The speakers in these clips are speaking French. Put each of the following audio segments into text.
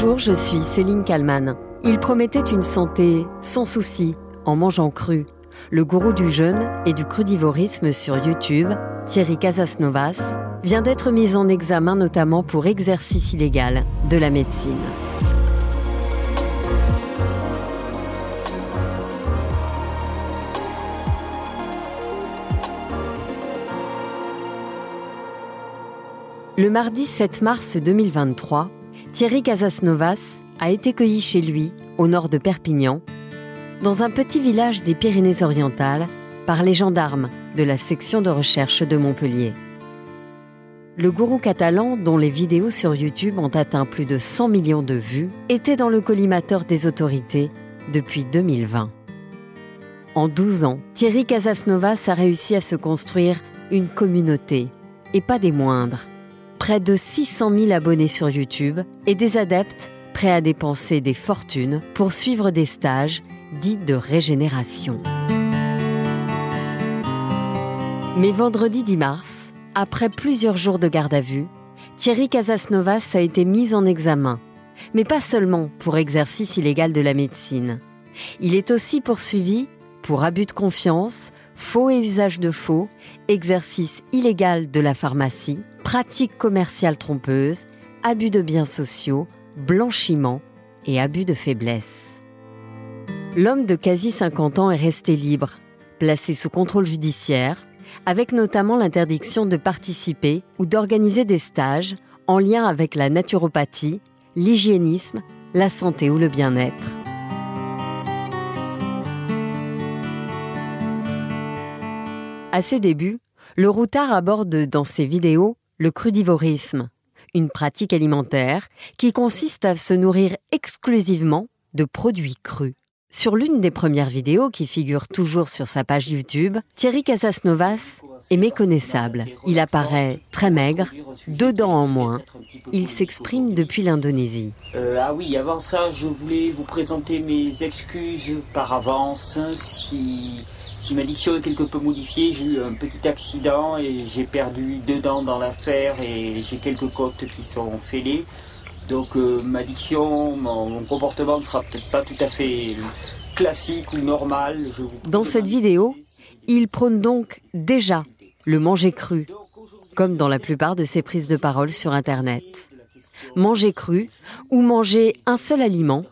Bonjour, je suis Céline Kalman. Il promettait une santé sans souci en mangeant cru. Le gourou du jeûne et du crudivorisme sur YouTube, Thierry Casasnovas, vient d'être mis en examen notamment pour exercice illégal de la médecine. Le mardi 7 mars 2023, Thierry Casasnovas a été cueilli chez lui, au nord de Perpignan, dans un petit village des Pyrénées-Orientales, par les gendarmes de la section de recherche de Montpellier. Le gourou catalan, dont les vidéos sur YouTube ont atteint plus de 100 millions de vues, était dans le collimateur des autorités depuis 2020. En 12 ans, Thierry Casasnovas a réussi à se construire une communauté, et pas des moindres près de 600 000 abonnés sur YouTube et des adeptes prêts à dépenser des fortunes pour suivre des stages dits de régénération. Mais vendredi 10 mars, après plusieurs jours de garde à vue, Thierry Casasnovas a été mis en examen, mais pas seulement pour exercice illégal de la médecine. Il est aussi poursuivi pour abus de confiance, faux et usage de faux, exercice illégal de la pharmacie, pratiques commerciales trompeuses, abus de biens sociaux, blanchiment et abus de faiblesse. L'homme de quasi 50 ans est resté libre, placé sous contrôle judiciaire, avec notamment l'interdiction de participer ou d'organiser des stages en lien avec la naturopathie, l'hygiénisme, la santé ou le bien-être. À ses débuts, le routard aborde dans ses vidéos le crudivorisme, une pratique alimentaire qui consiste à se nourrir exclusivement de produits crus. Sur l'une des premières vidéos qui figure toujours sur sa page YouTube, Thierry Casasnovas est méconnaissable. Il apparaît très maigre, deux dents en moins. Il s'exprime depuis l'Indonésie. Euh, ah oui, avant ça, je voulais vous présenter mes excuses par avance si si ma diction est quelque peu modifiée, j'ai eu un petit accident et j'ai perdu deux dents dans l'affaire et j'ai quelques côtes qui sont fêlées. Donc euh, ma diction, mon, comportement ne sera peut-être pas tout à fait classique ou normal. dans cette vidéo, il prône donc déjà le manger cru, comme dans la plupart de ses prises de parole sur Internet. Manger cru ou manger un seul aliment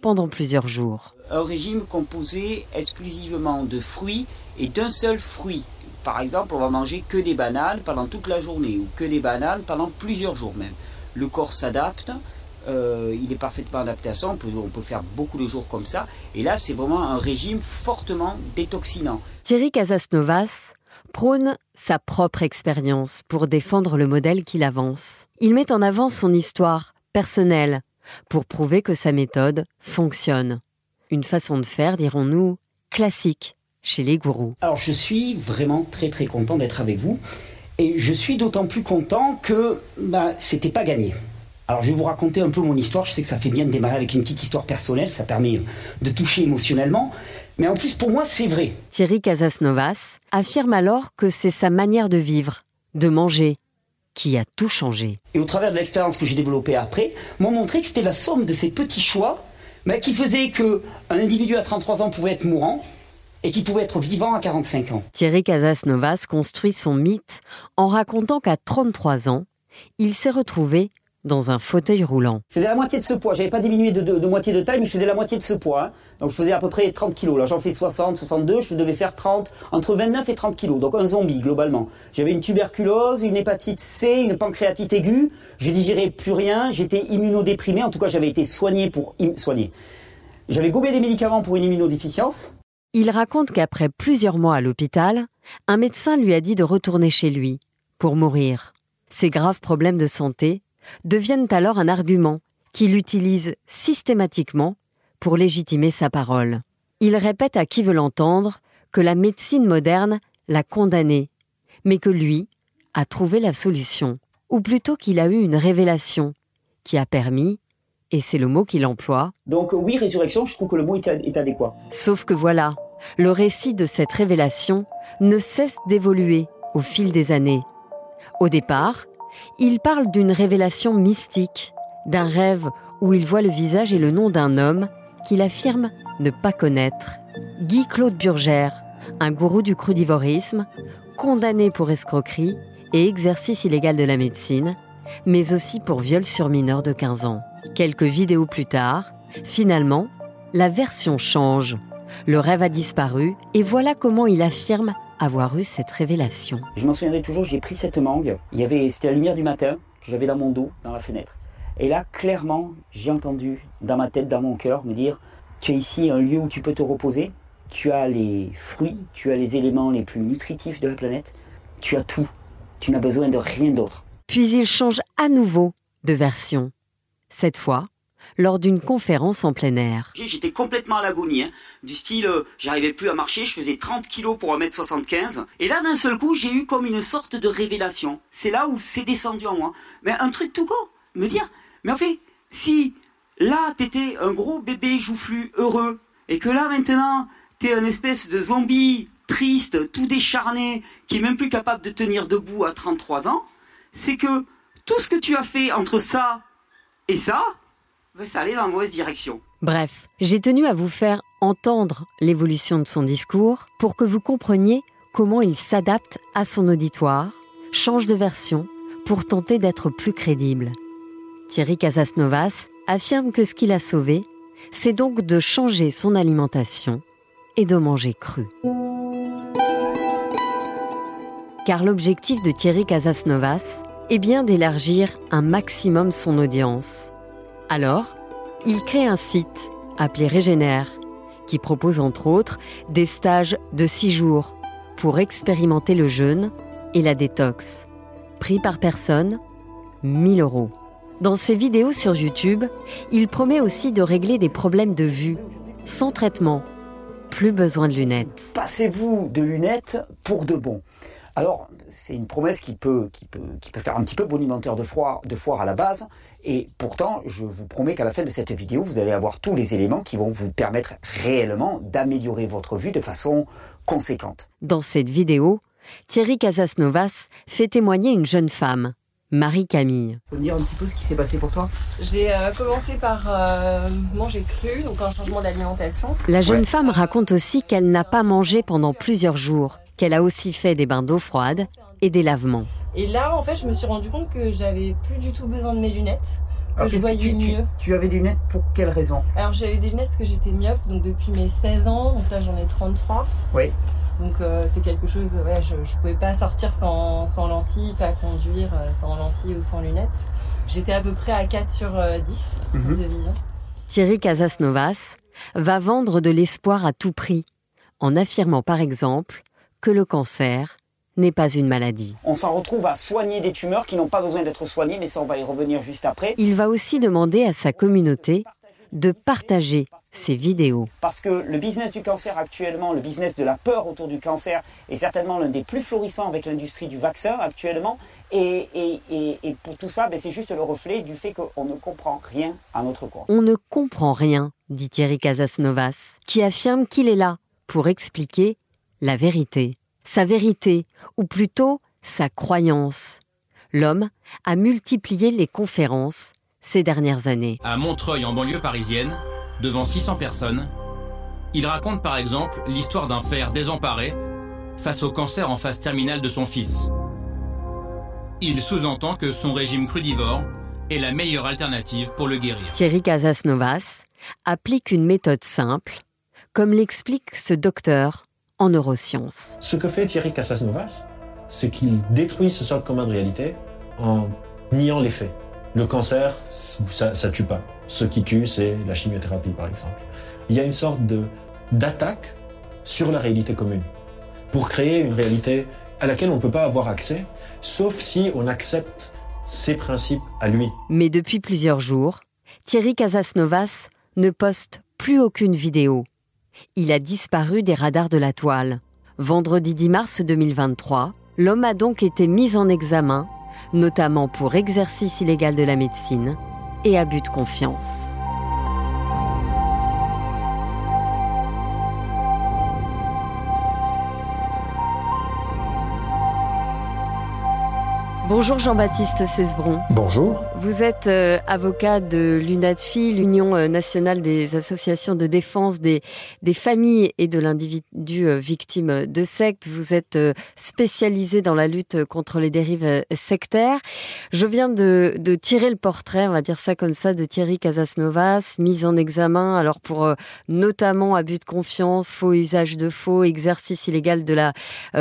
pendant plusieurs jours. Un régime composé exclusivement de fruits et d'un seul fruit. Par exemple, on va manger que des bananes pendant toute la journée ou que des bananes pendant plusieurs jours même. Le corps s'adapte, euh, il est parfaitement adapté à ça, on peut, on peut faire beaucoup de jours comme ça. Et là, c'est vraiment un régime fortement détoxinant. Thierry Casasnovas prône sa propre expérience pour défendre le modèle qu'il avance. Il met en avant son histoire personnelle, pour prouver que sa méthode fonctionne. Une façon de faire, dirons-nous, classique chez les gourous. Alors je suis vraiment très très content d'être avec vous et je suis d'autant plus content que bah, c'était pas gagné. Alors je vais vous raconter un peu mon histoire, je sais que ça fait bien de démarrer avec une petite histoire personnelle, ça permet de toucher émotionnellement, mais en plus pour moi c'est vrai. Thierry Casasnovas affirme alors que c'est sa manière de vivre, de manger, qui a tout changé. Et au travers de l'expérience que j'ai développée après, m'ont montré que c'était la somme de ces petits choix mais qui faisaient qu'un individu à 33 ans pouvait être mourant et qui pouvait être vivant à 45 ans. Thierry Casasnovas construit son mythe en racontant qu'à 33 ans, il s'est retrouvé dans un fauteuil roulant. Je faisais la moitié de ce poids. J'avais pas diminué de, moitié de taille, mais je faisais la moitié de ce poids. Hein. Donc je faisais à peu près 30 kilos. Là, j'en fais 60, 62. Je devais faire 30, entre 29 et 30 kilos. Donc un zombie, globalement. J'avais une tuberculose, une hépatite C, une pancréatite aiguë. Je digérais plus rien. J'étais immunodéprimé. En tout cas, j'avais été soigné pour soigner. J'avais gobé des médicaments pour une immunodéficience. Il raconte qu'après plusieurs mois à l'hôpital, un médecin lui a dit de retourner chez lui pour mourir. Ses graves problèmes de santé deviennent alors un argument qu'il utilise systématiquement pour légitimer sa parole. Il répète à qui veut l'entendre que la médecine moderne l'a condamné, mais que lui a trouvé la solution, ou plutôt qu'il a eu une révélation qui a permis, et c'est le mot qu'il emploie. Donc oui, résurrection, je trouve que le mot est adéquat. Sauf que voilà, le récit de cette révélation ne cesse d'évoluer au fil des années. Au départ, il parle d'une révélation mystique, d'un rêve où il voit le visage et le nom d'un homme qu'il affirme ne pas connaître. Guy-Claude Burgère, un gourou du crudivorisme, condamné pour escroquerie et exercice illégal de la médecine, mais aussi pour viol sur mineur de 15 ans. Quelques vidéos plus tard, finalement, la version change. Le rêve a disparu et voilà comment il affirme avoir eu cette révélation. Je m'en souviendrai toujours, j'ai pris cette mangue, il y avait, c'était la lumière du matin que j'avais dans mon dos, dans la fenêtre. Et là, clairement, j'ai entendu dans ma tête, dans mon cœur, me dire, tu as ici un lieu où tu peux te reposer, tu as les fruits, tu as les éléments les plus nutritifs de la planète, tu as tout, tu n'as besoin de rien d'autre. Puis il change à nouveau de version. Cette fois, lors d'une conférence en plein air. J'étais complètement à l'agonie, hein. du style, euh, j'arrivais plus à marcher, je faisais 30 kilos pour 1m75. Et là, d'un seul coup, j'ai eu comme une sorte de révélation. C'est là où c'est descendu en moi. Mais un truc tout court, me dire, mais en fait, si là, t'étais un gros bébé joufflu, heureux, et que là, maintenant, t'es un espèce de zombie triste, tout décharné, qui est même plus capable de tenir debout à 33 ans, c'est que tout ce que tu as fait entre ça et ça, dans mauvaise direction. Bref, j'ai tenu à vous faire entendre l'évolution de son discours pour que vous compreniez comment il s'adapte à son auditoire, change de version pour tenter d'être plus crédible. Thierry Casasnovas affirme que ce qu'il a sauvé, c'est donc de changer son alimentation et de manger cru. Car l'objectif de Thierry Casasnovas est bien d'élargir un maximum son audience alors, il crée un site appelé Régénère, qui propose entre autres des stages de six jours pour expérimenter le jeûne et la détox. Prix par personne, 1000 euros. Dans ses vidéos sur YouTube, il promet aussi de régler des problèmes de vue, sans traitement. Plus besoin de lunettes. Passez-vous de lunettes pour de bon. Alors, c'est une promesse qui peut, qui, peut, qui peut faire un petit peu bonimenteur de foire, de foire à la base. Et pourtant, je vous promets qu'à la fin de cette vidéo, vous allez avoir tous les éléments qui vont vous permettre réellement d'améliorer votre vue de façon conséquente. Dans cette vidéo, Thierry Casasnovas fait témoigner une jeune femme, Marie-Camille. Peux me dire un petit peu ce qui s'est passé pour toi J'ai euh, commencé par euh, manger cru, donc un changement d'alimentation. La jeune femme raconte aussi qu'elle n'a pas mangé pendant plusieurs jours qu'elle a aussi fait des bains d'eau froide et des lavements. Et là, en fait, je me suis rendu compte que j'avais plus du tout besoin de mes lunettes. Que je voyais tu, mieux. Tu, avais des lunettes pour quelle raison? Alors j'avais des lunettes parce que j'étais myope, donc depuis mes 16 ans, donc là j'en ai 33. Oui. Donc euh, c'est quelque chose, ouais, je ne pouvais pas sortir sans, sans, lentilles, pas conduire euh, sans lentilles ou sans lunettes. J'étais à peu près à 4 sur 10 euh, mhm. de vision. Thierry Casasnovas va vendre de l'espoir à tout prix, en affirmant par exemple que le cancer n'est pas une maladie. On s'en retrouve à soigner des tumeurs qui n'ont pas besoin d'être soignées, mais ça on va y revenir juste après. Il va aussi demander à sa communauté de partager ses vidéos. Parce que le business du cancer actuellement, le business de la peur autour du cancer, est certainement l'un des plus florissants avec l'industrie du vaccin actuellement. Et, pour tout ça, ben, c'est juste le reflet du fait qu'on ne comprend rien à notre corps. On ne comprend rien, dit Thierry Casasnovas, qui affirme qu'il est là pour expliquer la vérité, sa vérité, ou plutôt sa croyance. L'homme a multiplié les conférences ces dernières années. À Montreuil, en banlieue parisienne, devant 600 personnes, il raconte par exemple l'histoire d'un père désemparé face au cancer en phase terminale de son fils. Il sous-entend que son régime crudivore est la meilleure alternative pour le guérir. Thierry Casasnovas applique une méthode simple, comme l'explique ce docteur en neurosciences. Ce que fait Thierry Casasnovas, c'est qu'il détruit ce socle commun de réalité en niant les faits. Le cancer, ça, ça tue pas. Ce qui tue, c'est la chimiothérapie, par exemple. Il y a une sorte d'attaque sur la réalité commune pour créer une réalité à laquelle on ne peut pas avoir accès, sauf si on accepte ses principes à lui. Mais depuis plusieurs jours, Thierry Casasnovas ne poste plus aucune vidéo il a disparu des radars de la toile. Vendredi 10 mars 2023, l'homme a donc été mis en examen, notamment pour exercice illégal de la médecine et abus de confiance. Bonjour Jean-Baptiste Cesbron. Bonjour. Vous êtes euh, avocat de l'UNADFI, l'Union euh, nationale des associations de défense des, des familles et de l'individu euh, victime de sectes. Vous êtes spécialisé dans la lutte contre les dérives sectaires. Je viens de, de, tirer le portrait, on va dire ça comme ça, de Thierry Casasnovas, mis en examen alors pour notamment abus de confiance, faux usage de faux, exercice illégal de la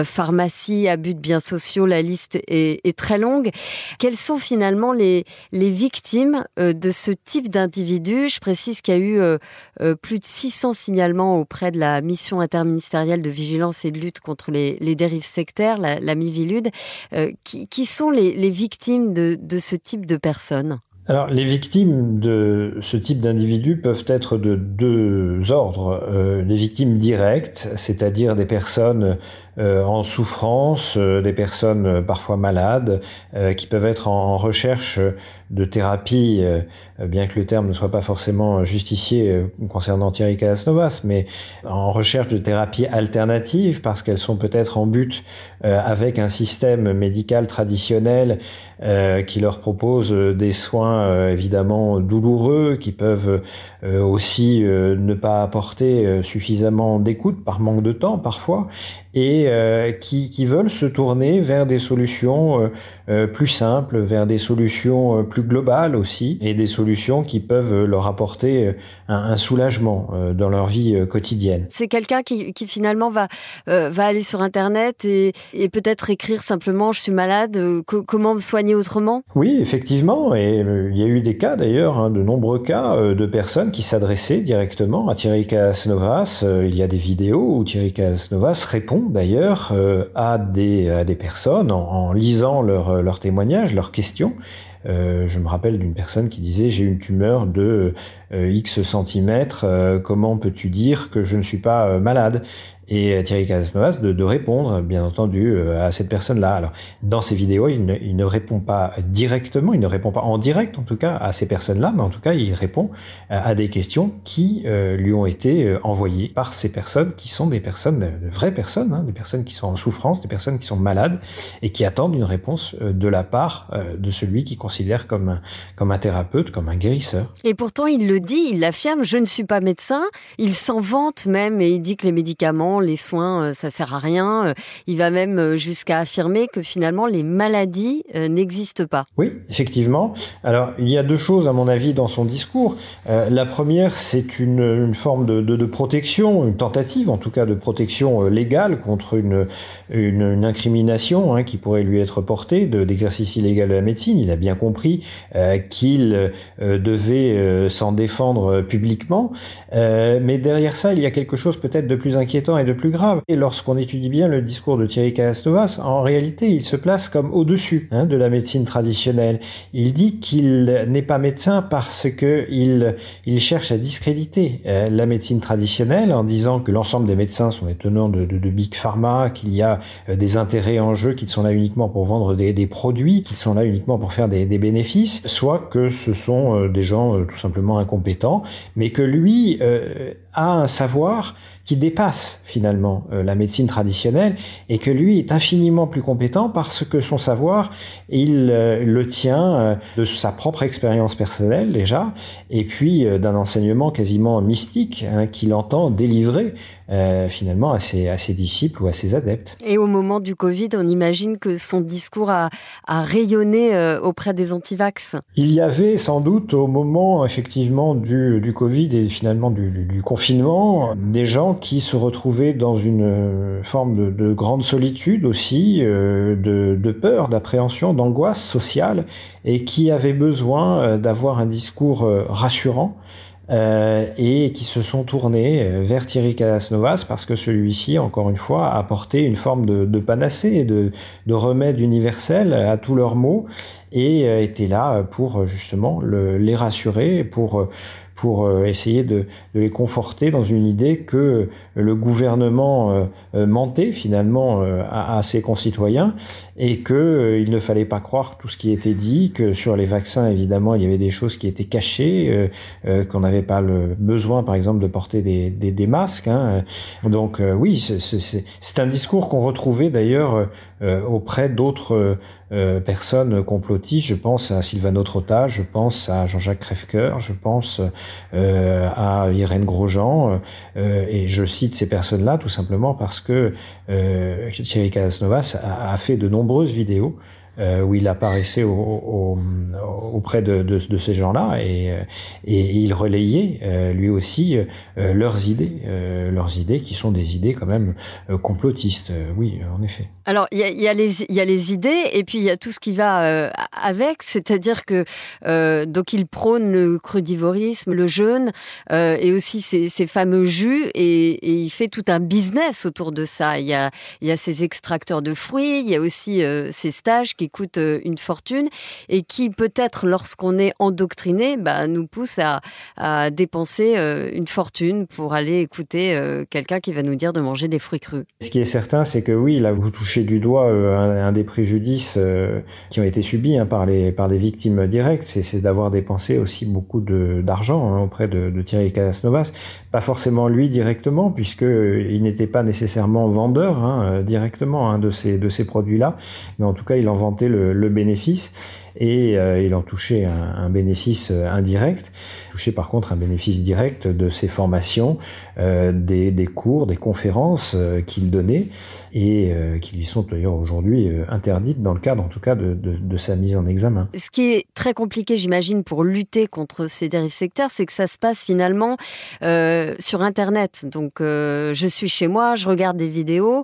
pharmacie, abus de biens sociaux. La liste est, est très longue. Quelles sont finalement les, les victimes euh, de ce type d'individus Je précise qu'il y a eu euh, euh, plus de 600 signalements auprès de la mission interministérielle de vigilance et de lutte contre les, dérives sectaires, la, la Mivilude. Qui, qui, sont les, les victimes de, de ce type de personnes? Alors, les victimes de ce type d'individus peuvent être de deux ordres. les victimes directes, c'est-à-dire des personnes en souffrance, euh, des personnes euh, parfois malades, qui peuvent être en, recherche de thérapie, bien que le terme ne soit pas forcément justifié concernant Thierry Calasnovas, mais en recherche de thérapie alternative parce qu'elles sont peut-être en but avec un système médical traditionnel qui leur propose des soins évidemment douloureux, qui peuvent aussi ne pas apporter suffisamment d'écoute par manque de temps parfois, et euh, qui, qui, veulent se tourner vers des solutions euh, euh, plus simples, vers des solutions plus globales aussi, et des solutions qui peuvent leur apporter un, un soulagement dans leur vie quotidienne. C'est quelqu'un qui, qui, finalement va, va aller sur Internet et, et peut-être écrire simplement je suis malade, comment me soigner autrement? Oui, effectivement, et il y a eu des cas d'ailleurs, hein, de nombreux cas de personnes qui s'adressaient directement à Thierry Casnovas. il y a des vidéos où Thierry Casnovas répond d'ailleurs euh, à, des, personnes en, lisant leurs leur témoignages, leurs questions. Euh, je me rappelle d'une personne qui disait j'ai une tumeur de euh, X centimètres, comment peux-tu dire que je ne suis pas malade? Et euh, Thierry Casasnovas de, de, répondre, bien entendu, euh, à cette personne-là. Alors, dans ces vidéos, il ne, il ne, répond pas directement, il ne répond pas en direct, en tout cas, à ces personnes-là, mais en tout cas, il répond euh, à des questions qui lui ont été envoyées par ces personnes, qui sont des personnes, de vraies personnes, hein, des personnes qui sont en souffrance, des personnes qui sont malades, et qui attendent une réponse de la part de celui qui considère comme un, comme un thérapeute, comme un guérisseur. Et pourtant, il le dit, il l'affirme, je ne suis pas médecin, il s'en vante même, et il dit que les médicaments, les soins, euh, ça sert à rien. Euh, il va même euh, jusqu'à affirmer que finalement les maladies n'existent pas. Oui, effectivement. Alors il y a deux choses à mon avis dans son discours. la première, c'est une, forme de, protection, une tentative en tout cas de protection légale contre une, une, incrimination hein, qui pourrait lui être portée d'exercice illégal de la médecine. Il a bien compris qu'il devait s'en défendre publiquement. mais derrière ça, il y a quelque chose peut-être de plus inquiétant de plus grave. Et lorsqu'on étudie bien le discours de Thierry Castovas, en réalité, il se place comme au-dessus hein, de la médecine traditionnelle. Il dit qu'il n'est pas médecin parce que il, il cherche à discréditer euh, la médecine traditionnelle en disant que l'ensemble des médecins sont des tenants de, big pharma, qu'il y a euh, des intérêts en jeu, qu'ils sont là uniquement pour vendre des, produits, qu'ils sont là uniquement pour faire des, des bénéfices, soit que ce sont euh, des gens tout simplement incompétents, mais que lui a un savoir qui dépasse finalement euh, la médecine traditionnelle et que lui est infiniment plus compétent parce que son savoir, il euh, le tient euh, de sa propre expérience personnelle déjà et puis d'un enseignement quasiment mystique hein, qu'il entend délivrer euh, finalement à ses, à ses, disciples ou à ses adeptes. Et au moment du Covid, on imagine que son discours a, a rayonné euh, auprès des antivax. Il y avait sans doute au moment effectivement du, du Covid et finalement du, du, confinement des gens qui se retrouvaient dans une forme de, de grande solitude aussi, euh, de, de peur, d'appréhension, d'angoisse sociale et qui avaient besoin d'avoir un discours rassurant euh, et qui se sont tournés euh, vers Thierry Calasnovas parce que celui-ci, encore une fois, a apporté une forme de, panacée, de, de, remède universel à tous leurs maux et euh, était là pour justement le, les rassurer, pour pour euh, essayer de, les conforter dans une idée que le gouvernement euh, euh, mentait finalement à, ses concitoyens et qu'il ne fallait pas croire tout ce qui était dit, que sur les vaccins évidemment il y avait des choses qui étaient cachées, qu'on n'avait pas le besoin par exemple de porter des masques. Hein. Donc oui, c'est un discours qu'on retrouvait d'ailleurs auprès d'autres personnes complotistes. Je pense à Sylvano Trotta, je pense à Jean-Jacques Crèvecoeur, je pense à Irène Grosjean, et je cite ces personnes-là tout simplement parce que Thierry Casasnovas a, a fait de nombreuses vidéos euh, où il apparaissait auprès de, ces gens-là et, il relayait euh, lui aussi euh, leurs idées, leurs idées qui sont des idées quand même complotistes, oui, en effet. Alors, il y a, les idées et puis il y a tout ce qui va avec, c'est-à-dire que donc il prône le crudivorisme, le jeûne et aussi ces, fameux jus et, il fait tout un business autour de ça. Il y a ces extracteurs de fruits, il y a aussi ces stages qui coûte euh, une fortune et qui peut-être lorsqu'on est endoctriné bah, nous pousse à, dépenser euh, une fortune pour aller écouter euh, quelqu'un qui va nous dire de manger des fruits crus. Ce qui est certain, c'est que oui, là vous touchez du doigt un, des préjudices qui ont été subis hein, par, les, par les victimes directes, c'est d'avoir dépensé aussi beaucoup d'argent hein, auprès de, Thierry Casasnovas. Pas forcément lui directement, puisqu'il n'était pas nécessairement vendeur hein, directement de ces, de ces produits-là, mais en tout cas il en vendait le, bénéfice et euh, il en touchait un, bénéfice euh, indirect, touchait par contre un bénéfice direct de ses formations, euh, des, cours, des conférences qu'il donnait et qui lui sont d'ailleurs aujourd'hui interdites dans le cadre en tout cas de, de, sa mise en examen. Ce qui est très compliqué j'imagine pour lutter contre ces dérives sectaires, c'est que ça se passe finalement sur Internet. Donc je suis chez moi, je regarde des vidéos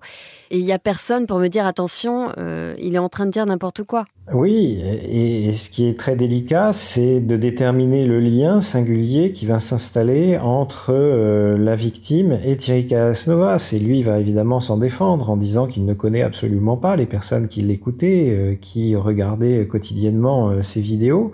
et il n'y a personne pour me dire attention, il est en train de dire n'importe quoi. Oui, et ce qui est très délicat, c'est de déterminer le lien singulier qui va s'installer entre euh, la victime et Thierry Casnovas. Et lui va évidemment s'en défendre en disant qu'il ne connaît absolument pas les personnes qui l'écoutaient, euh, qui regardaient quotidiennement euh, ses vidéos.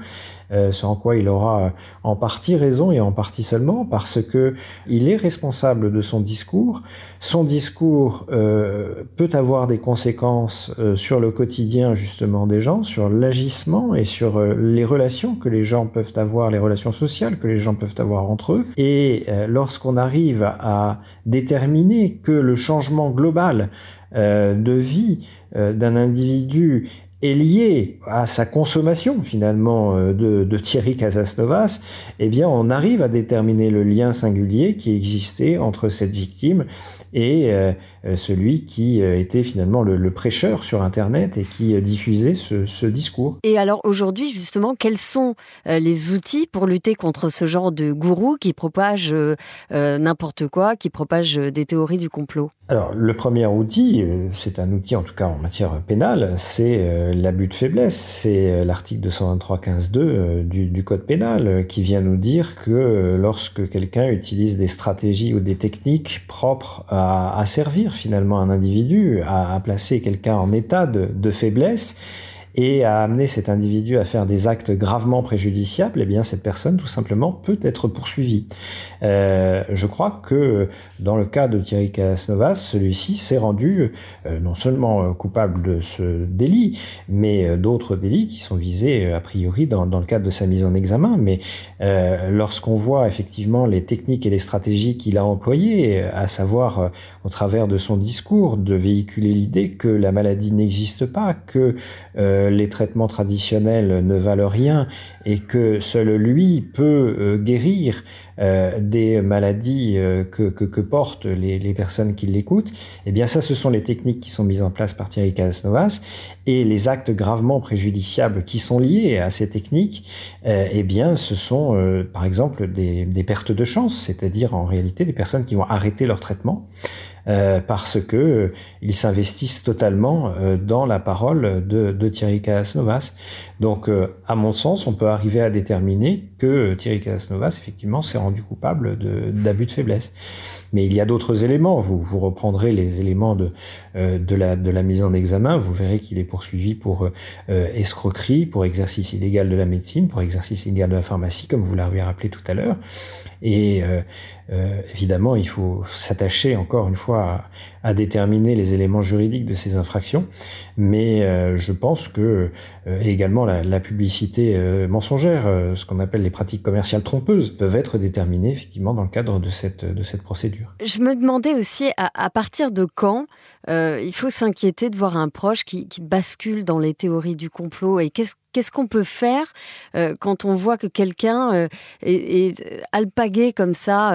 Euh, sans quoi il aura en partie raison et en partie seulement parce que il est responsable de son discours. Son discours euh, peut avoir des conséquences euh, sur le quotidien justement des gens, sur l'agissement et sur les relations que les gens peuvent avoir, les relations sociales que les gens peuvent avoir entre eux. Et lorsqu'on arrive à déterminer que le changement global de vie d'un individu est lié à sa consommation finalement euh, de, Thierry Casasnovas, eh bien on arrive à déterminer le lien singulier qui existait entre cette victime et euh, euh, celui qui était finalement le, prêcheur sur Internet et qui diffusait ce discours. Et alors aujourd'hui justement, quels sont les outils pour lutter contre ce genre de gourou qui propage n'importe quoi, qui propage des théories du complot? Alors le premier outil, c'est un outil en tout cas en matière pénale, c'est l'abus de faiblesse, c'est euh, l'article 223.15.2 euh, du, du, Code pénal euh, qui vient nous dire que lorsque quelqu'un utilise des stratégies ou des techniques propres à, servir finalement un individu, à, placer quelqu'un en état de faiblesse, et à amener cet individu à faire des actes gravement préjudiciables, eh bien cette personne tout simplement peut être poursuivie. Euh, je crois que dans le cas de Thierry Casnovas, celui-ci s'est rendu euh, non seulement euh, coupable de ce délit, mais euh, d'autres délits qui sont visés a priori dans, dans, le cadre de sa mise en examen. Mais lorsqu'on voit effectivement les techniques et les stratégies qu'il a employées, à savoir au travers de son discours de véhiculer l'idée que la maladie n'existe pas, que euh, les traitements traditionnels ne valent rien et que seul lui peut euh, guérir euh, des maladies que, portent les, les, personnes qui l'écoutent, eh bien ça, ce sont les techniques qui sont mises en place par Thierry Casnovas et les actes gravement préjudiciables qui sont liés à ces techniques, eh bien ce sont par exemple des, des pertes de chance, c'est-à-dire en réalité des personnes qui vont arrêter leur traitement. Euh, parce que euh, ils s'investissent totalement euh, dans la parole de, de Thierry Casnovas. Donc, à mon sens, on peut arriver à déterminer que Thierry Casnovas, effectivement, s'est rendu coupable d'abus de, faiblesse. Mais il y a d'autres éléments. Vous, vous reprendrez les éléments de, de, la, de la mise en examen. Vous verrez qu'il est poursuivi pour escroquerie, pour exercice illégal de la médecine, pour exercice illégal de la pharmacie, comme vous l'avez rappelé tout à l'heure. Et euh, évidemment, il faut s'attacher encore une fois à, déterminer les éléments juridiques de ces infractions, mais euh, je pense que euh, également la, publicité euh, mensongère, ce qu'on appelle les pratiques commerciales trompeuses, peuvent être déterminées effectivement dans le cadre de cette, de cette procédure. Je me demandais aussi à, partir de quand il faut s'inquiéter de voir un proche qui, bascule dans les théories du complot et qu'est-ce qu'on peut faire quand on voit que quelqu'un est, est, alpagué comme ça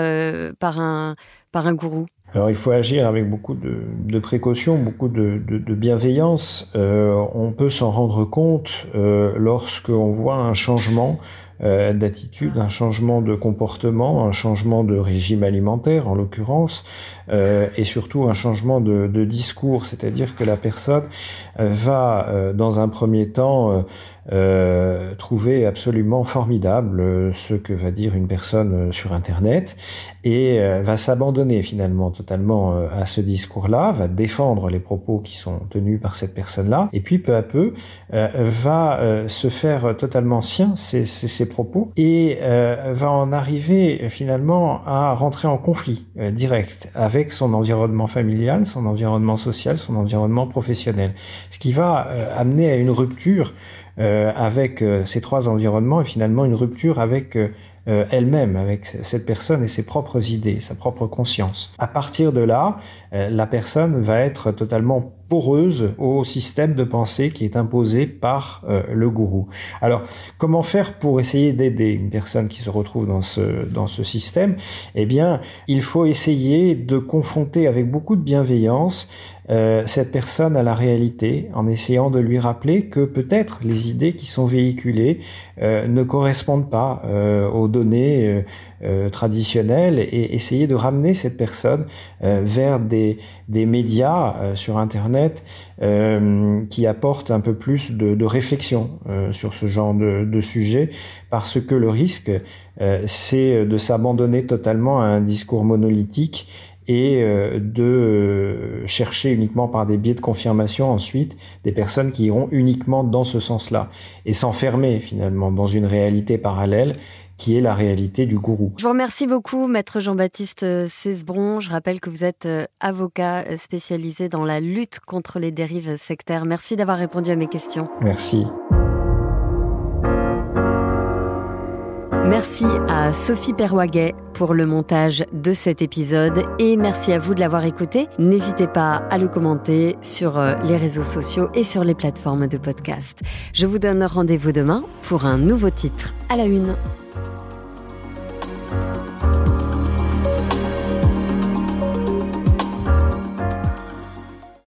par, un, par un gourou? Alors il faut agir avec beaucoup de, de précaution, beaucoup de, de, de bienveillance. Euh, on peut s'en rendre compte euh, lorsqu'on voit un changement euh, d'attitude, un changement de comportement, un changement de régime alimentaire en l'occurrence, euh, et surtout un changement de, discours, c'est-à-dire que la personne va euh, dans un premier temps euh, trouver absolument formidable euh, ce que va dire une personne euh, sur Internet et va s'abandonner finalement totalement à ce discours-là, va défendre les propos qui sont tenus par cette personne-là, et puis peu à peu va se faire totalement sien ces, propos et va en arriver finalement à rentrer en conflit direct avec son environnement familial, son environnement social, son environnement professionnel, ce qui va amener à une rupture euh, avec euh, ces trois environnements et finalement une rupture avec euh, elle-même, avec cette personne et ses propres idées, sa propre conscience. À partir de là, la personne va être totalement poreuse au système de pensée qui est imposé par le gourou. Alors, comment faire pour essayer d'aider une personne qui se retrouve dans ce, dans ce système? Eh bien, il faut essayer de confronter avec beaucoup de bienveillance euh, cette personne à la réalité en essayant de lui rappeler que peut-être les idées qui sont véhiculées euh, ne correspondent pas euh, aux données traditionnelles et essayer de ramener cette personne vers des, des médias sur Internet qui apportent un peu plus de, réflexion sur ce genre de, de, sujet parce que le risque c'est de s'abandonner totalement à un discours monolithique et euh, de euh, chercher uniquement par des biais de confirmation ensuite des personnes qui iront uniquement dans ce sens-là et s'enfermer finalement dans une réalité parallèle qui est la réalité du gourou. Je vous remercie beaucoup, maître Jean-Baptiste euh, Cesbron. Je rappelle que vous êtes avocat spécialisé dans la lutte contre les dérives sectaires. Merci d'avoir répondu à mes questions. Merci. Merci à Sophie Perwaguet pour le montage de cet épisode et merci à vous de l'avoir écouté. N'hésitez pas à le commenter sur euh, les réseaux sociaux et sur les plateformes de podcast. Je vous donne rendez-vous demain pour un nouveau titre à la une.